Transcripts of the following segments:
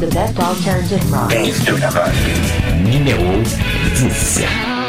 The best alternative rock. To the rock. Numéro 10.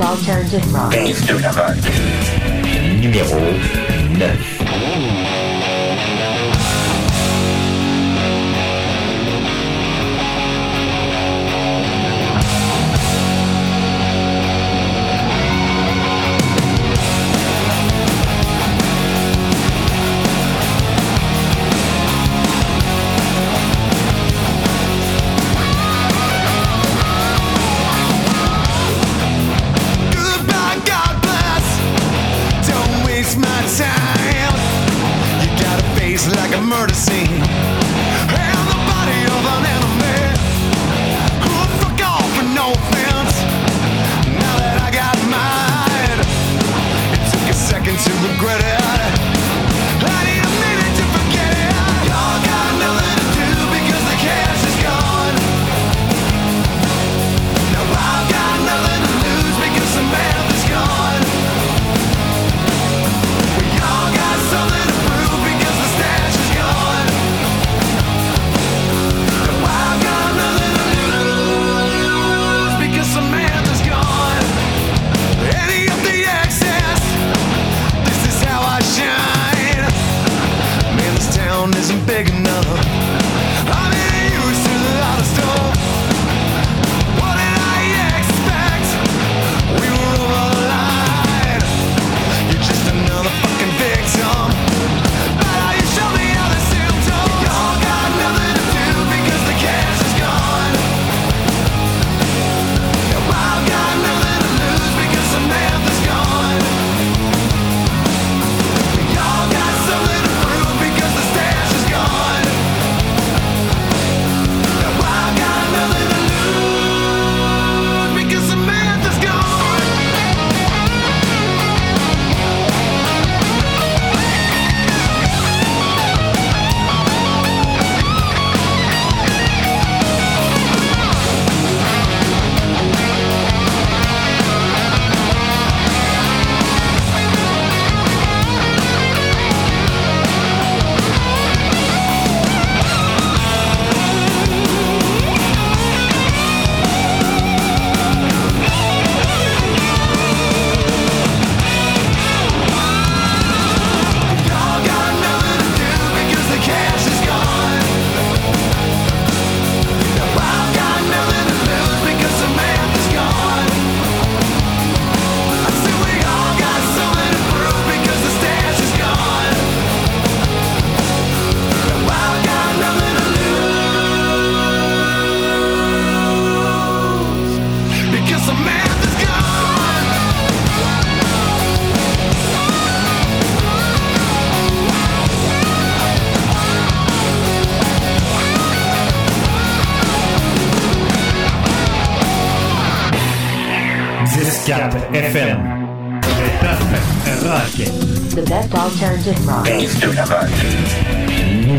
Alternative rock. Numéro 9.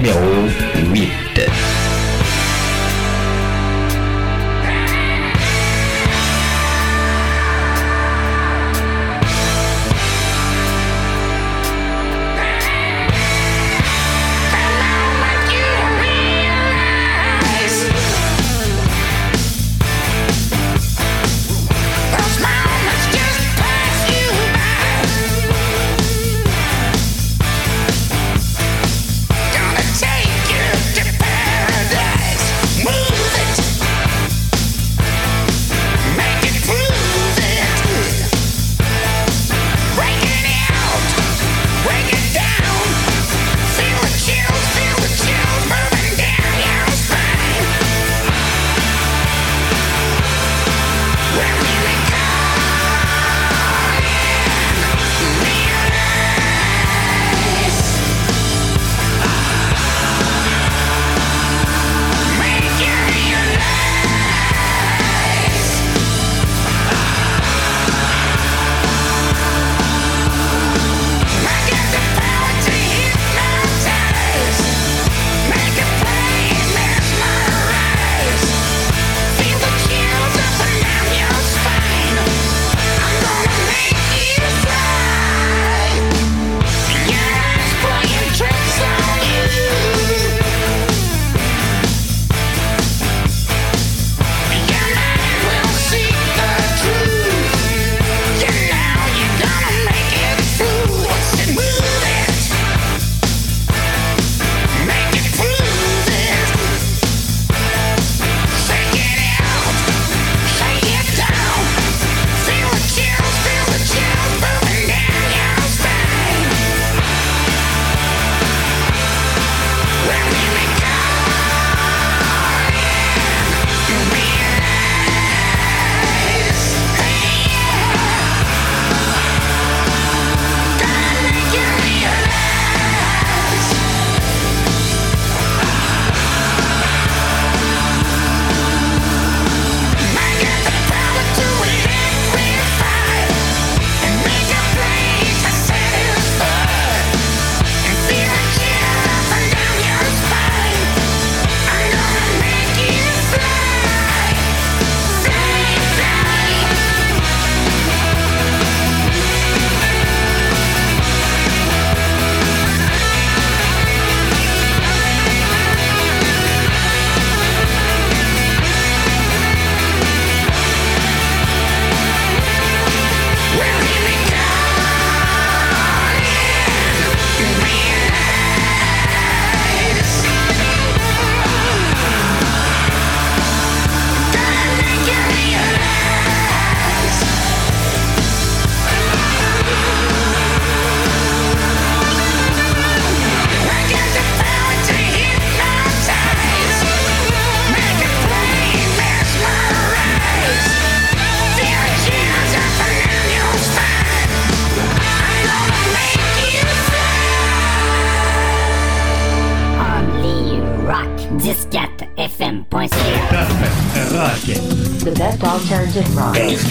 número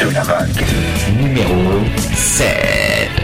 de la Número 7.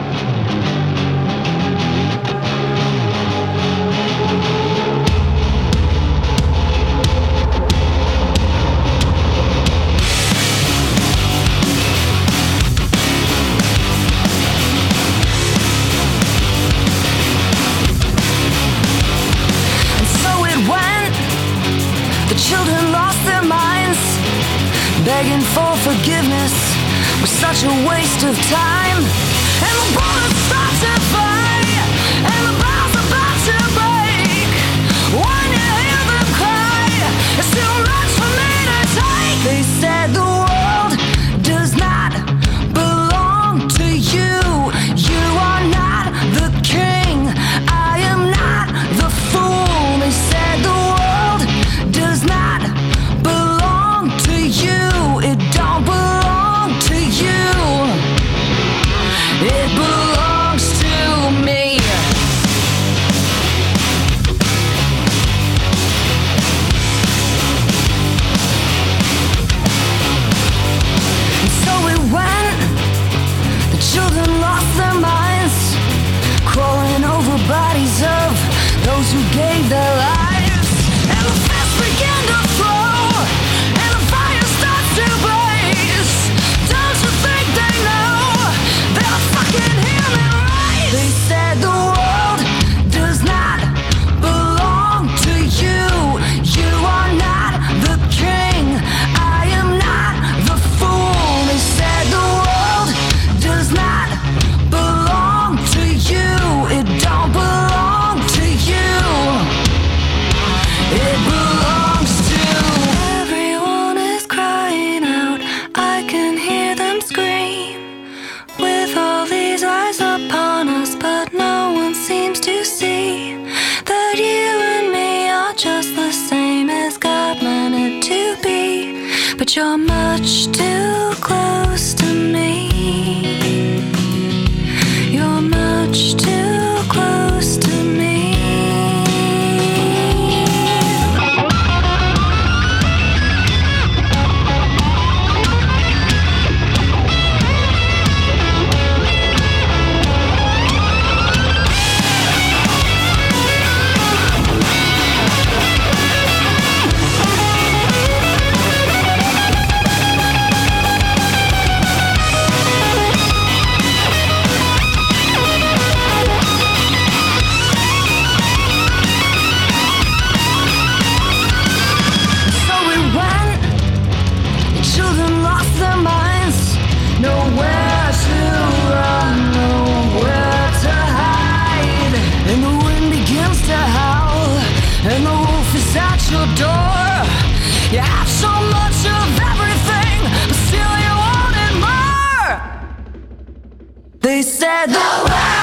waste of time. said no.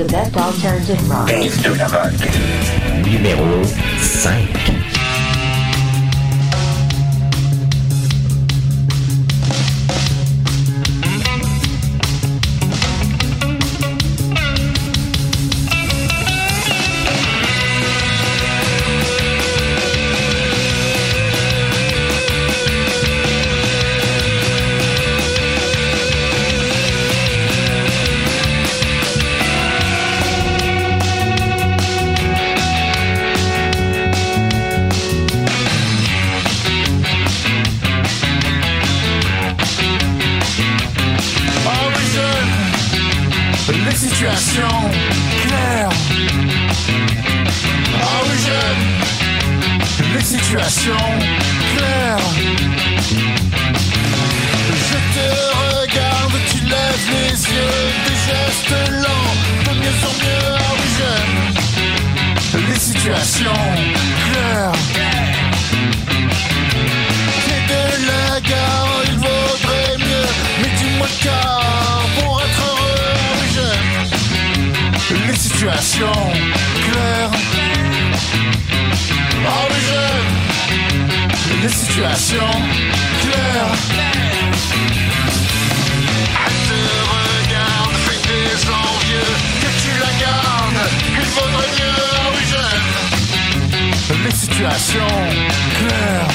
The best alternative rock. Numéro 5. Je te regarde, tu lèves les yeux, des gestes lents, de mieux en mieux, ah oui j'aime les situations claires. J'ai de la il vaudrait mieux, mais dis-moi car pour être heureux, ah oui j'aime les situations claires. Ah oui j'aime les situations claires. Elle te regarde avec des envieux, que tu la gardes, il vaudrait mieux, ah oui j'aime. Les situations claires.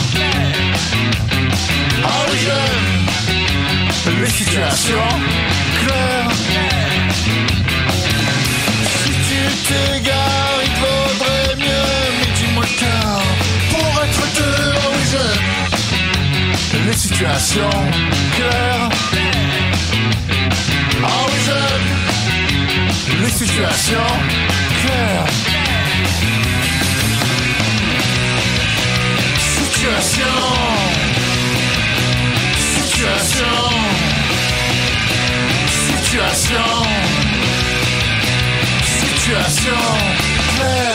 Ah oui j'aime. Les situations claires. Si tu t'égares, il vaudrait mieux, mais dis-moi le. les situations claires. Ah oh les situations claires. Situation, situation, situation, situation claire.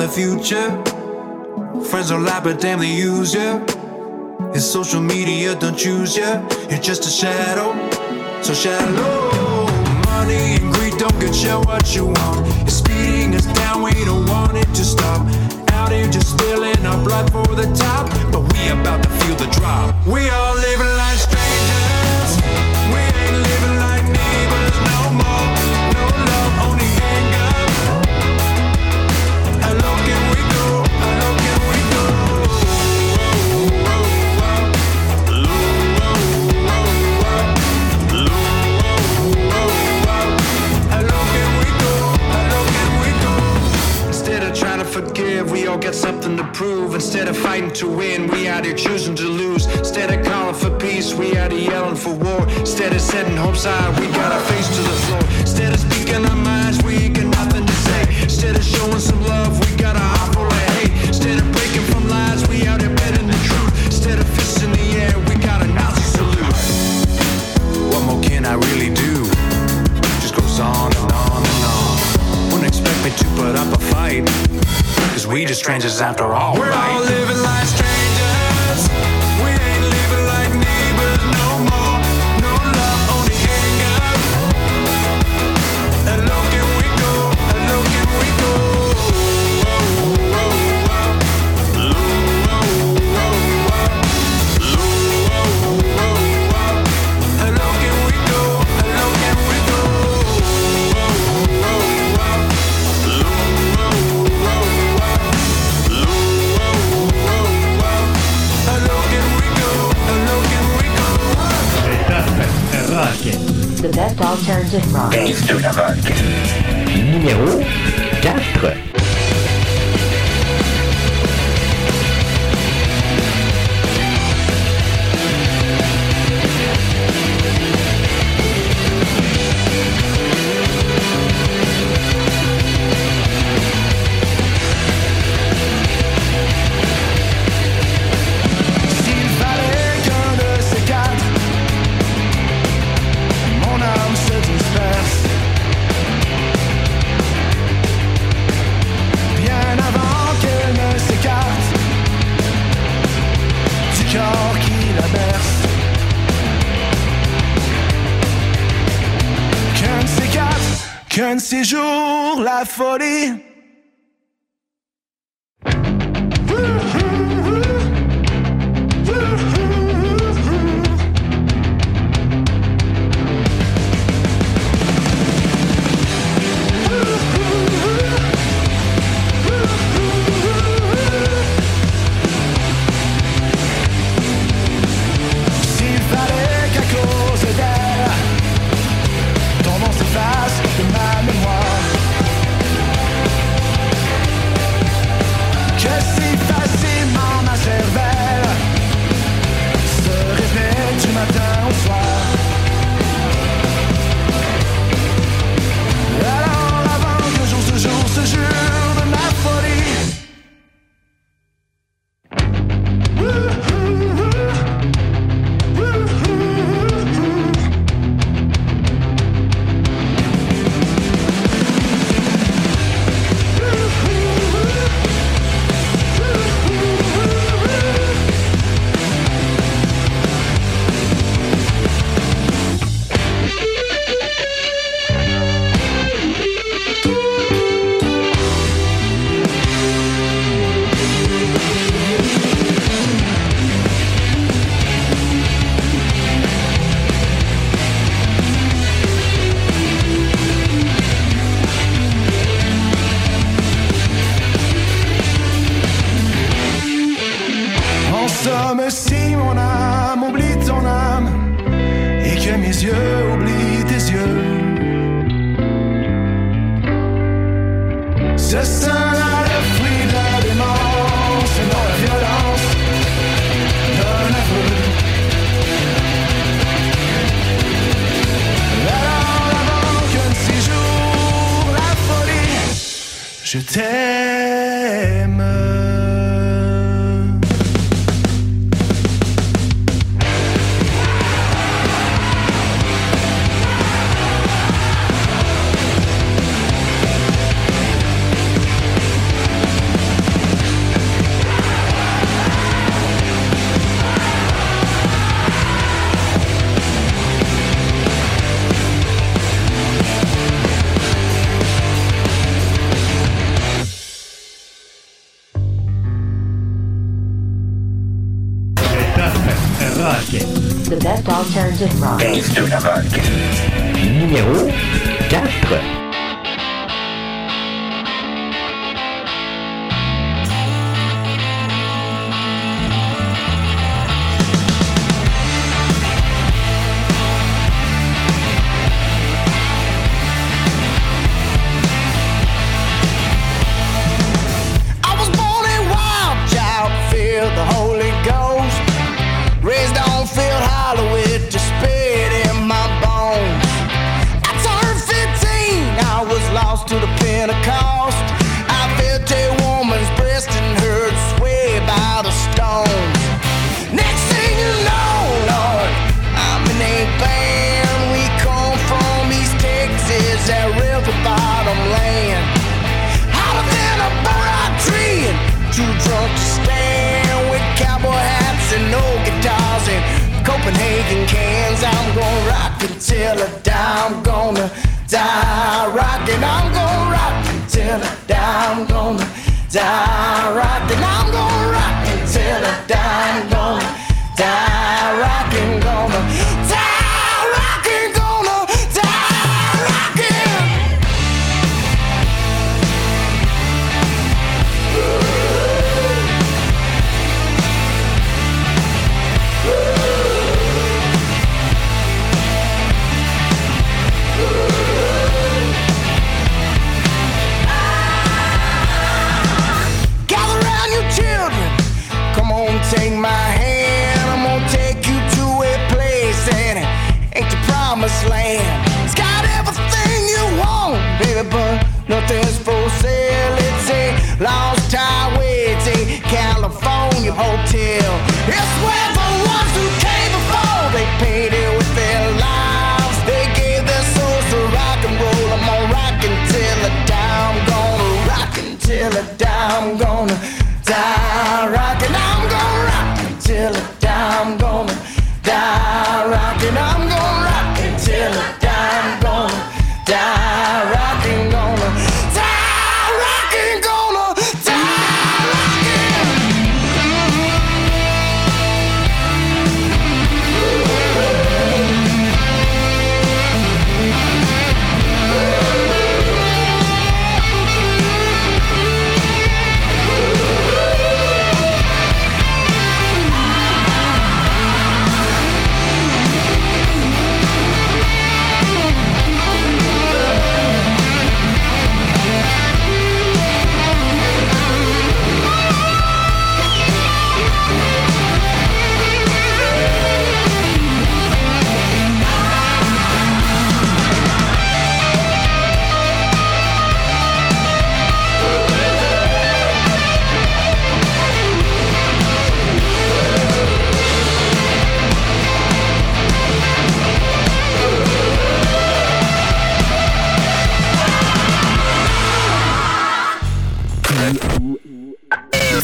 The future. Friends don't lie, but damn, they use you. It's social media, don't choose you. You're just a shadow, so shallow. Money and greed don't get you what you want. It's speeding us down, we don't want it to stop. Out here just spilling our blood for the top, but we about to feel the drop. We all living like strangers. We ain't living like neighbors no more. Forgive, we all got something to prove. Instead of fighting to win, we out here choosing to lose. Instead of calling for peace, we out here yelling for war. Instead of setting hopes high, we got our face to the floor. Instead of speaking our minds, we got nothing to say. Instead of showing some love, we got a heart full of hate. Instead of breaking from lies, we out here betting the truth. Instead of fists in the air, we got a Nazi salute. What more can I really do? Just goes on and on and on. Wouldn't expect me to put up a fight. Cause we just strangers after all. We're all living strangers. Dave de la rock. Numéro alternative rock. Numéro 4.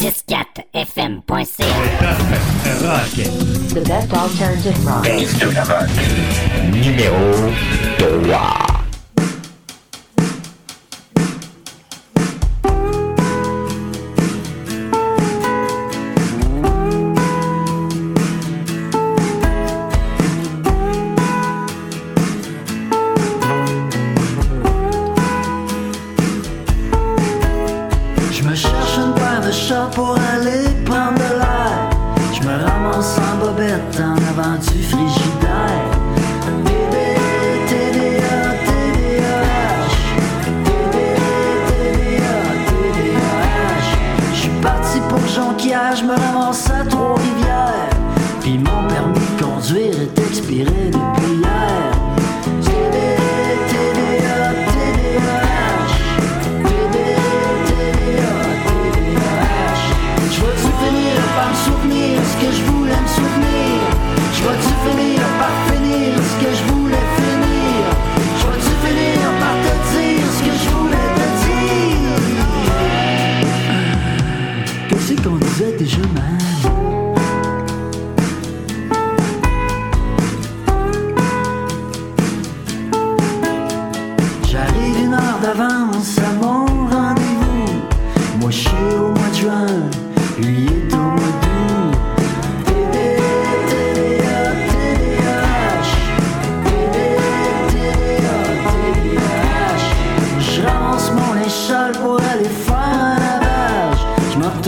6.4 rock. The best alternative rock. Numéro 3.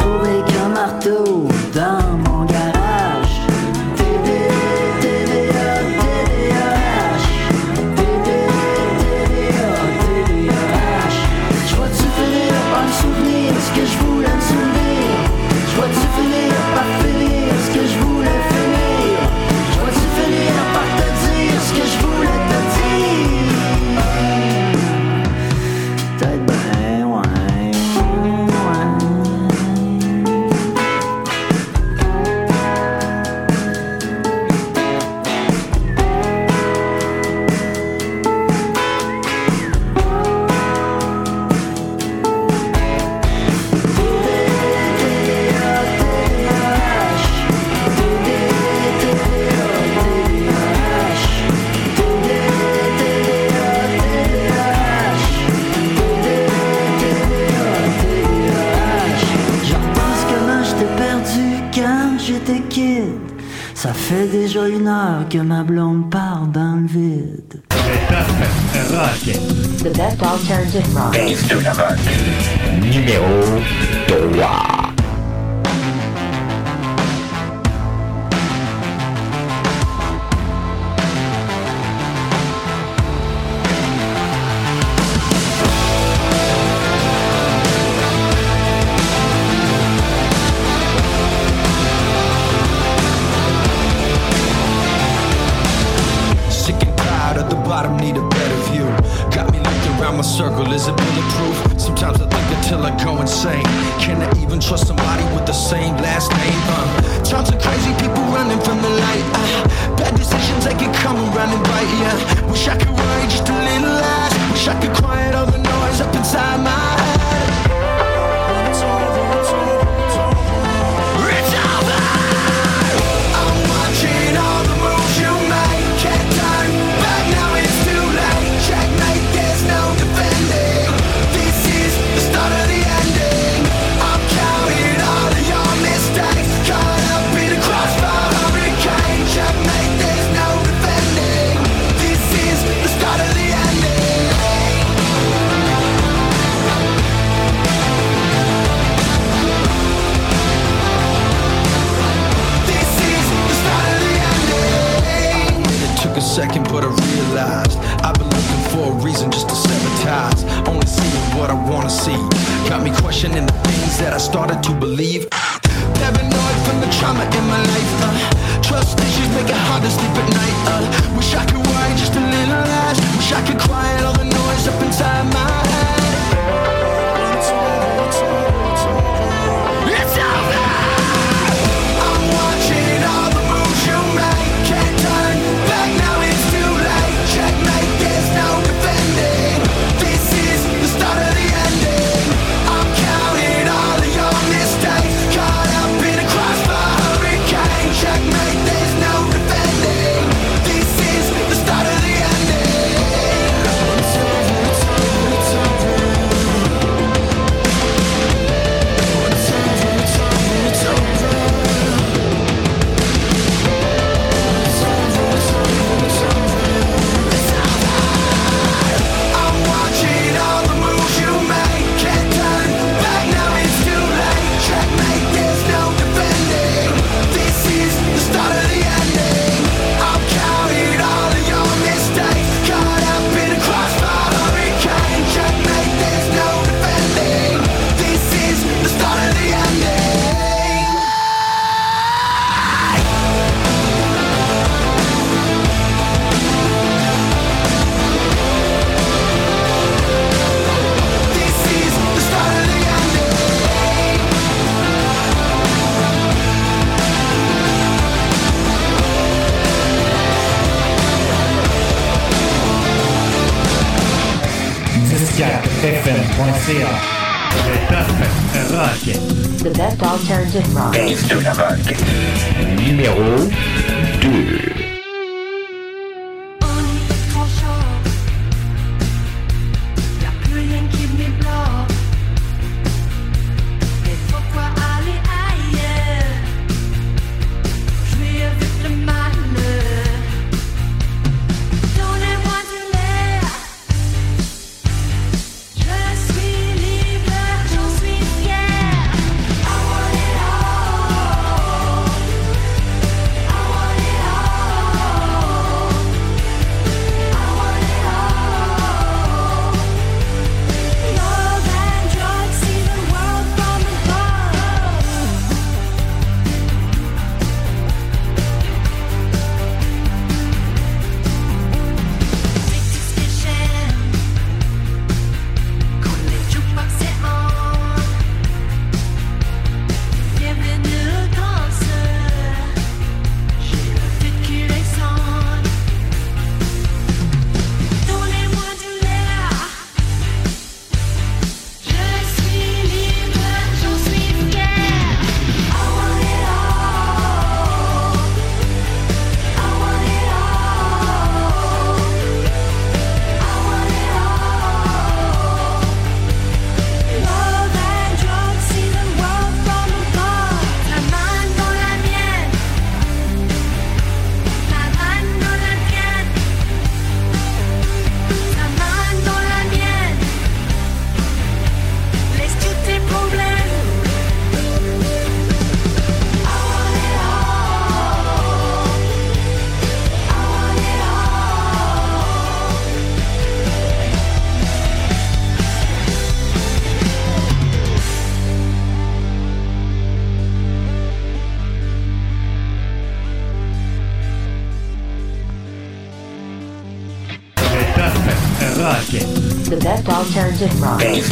trouvé qu'un marteau.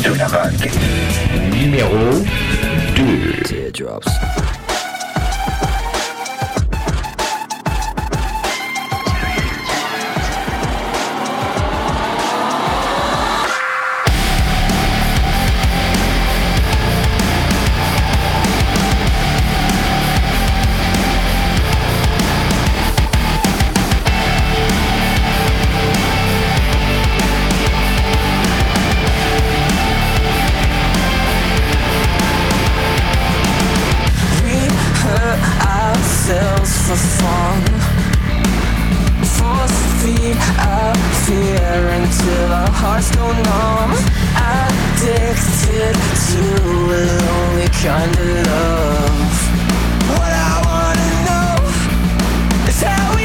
Soda for fun Force feed our fear until our hearts go numb. Addicted to a lonely kind of love. What I wanna know is how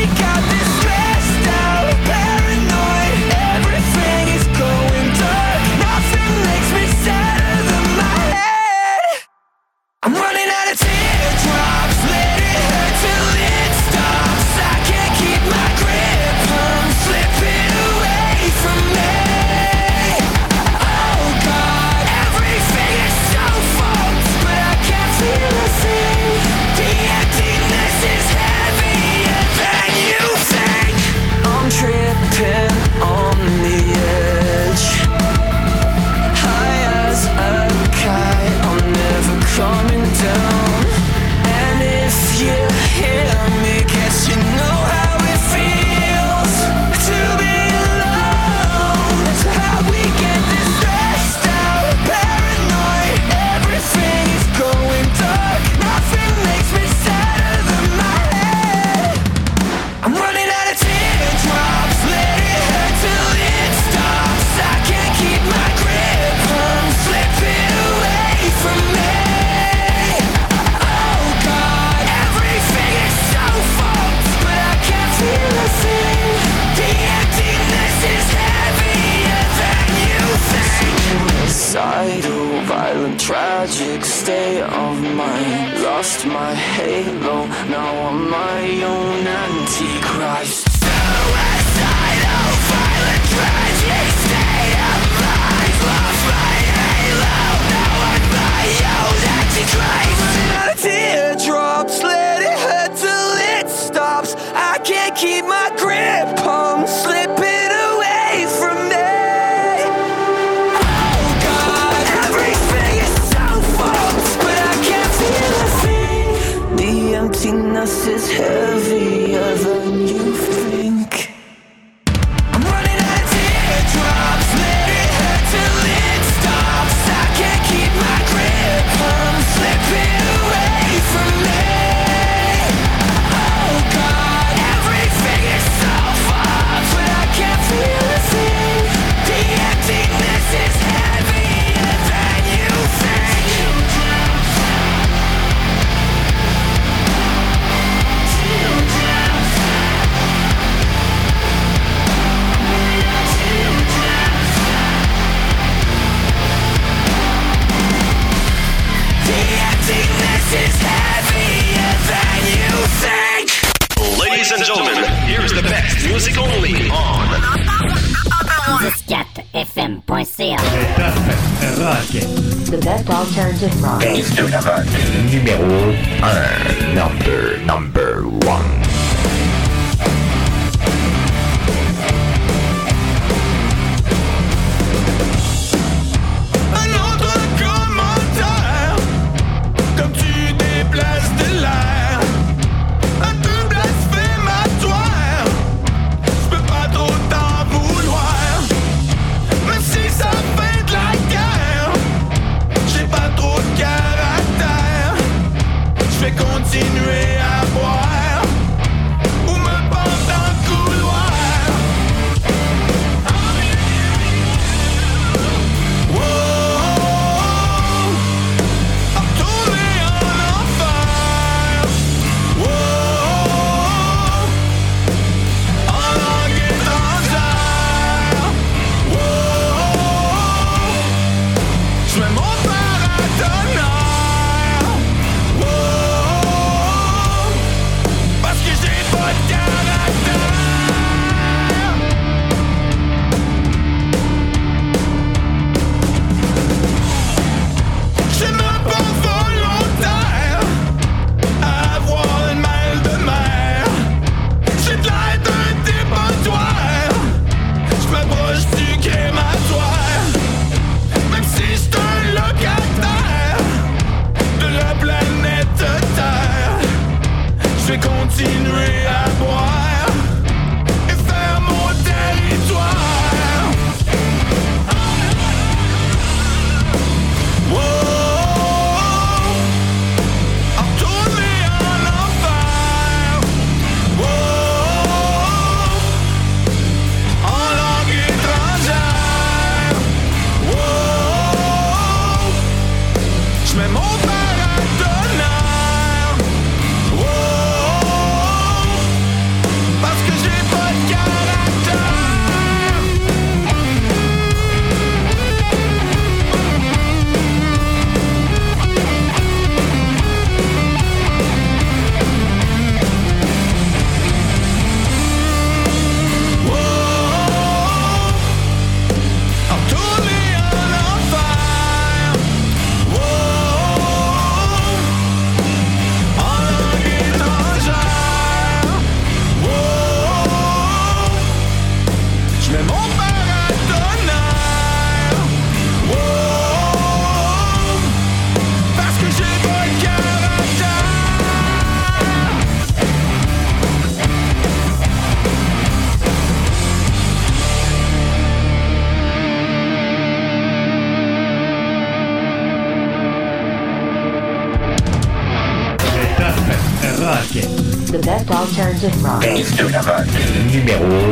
Base de la Vogue, numéro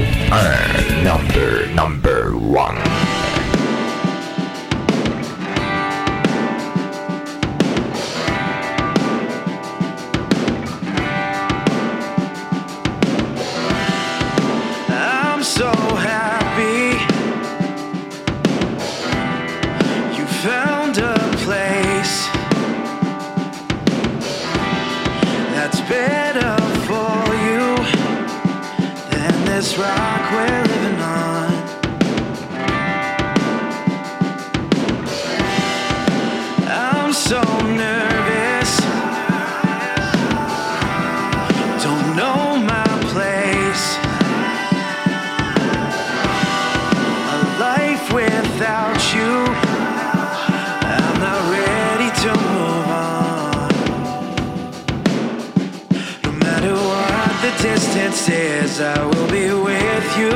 the distances, I will be with you.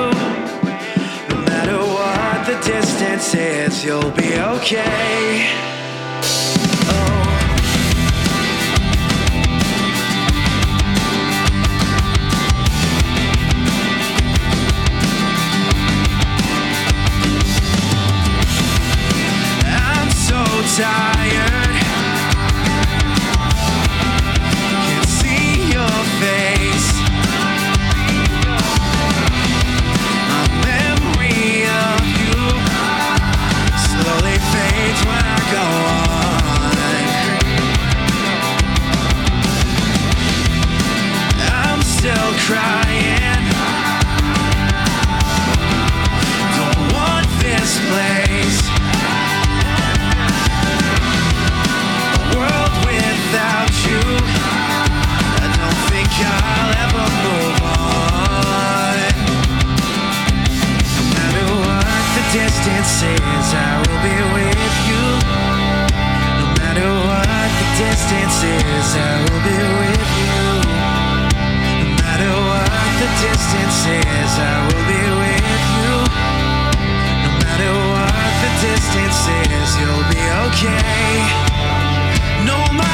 No matter what the distance is, you'll be okay. promises I will be with you. No matter what the distance is, I will be with you. No matter what the distance is, you'll be okay. No matter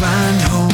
find home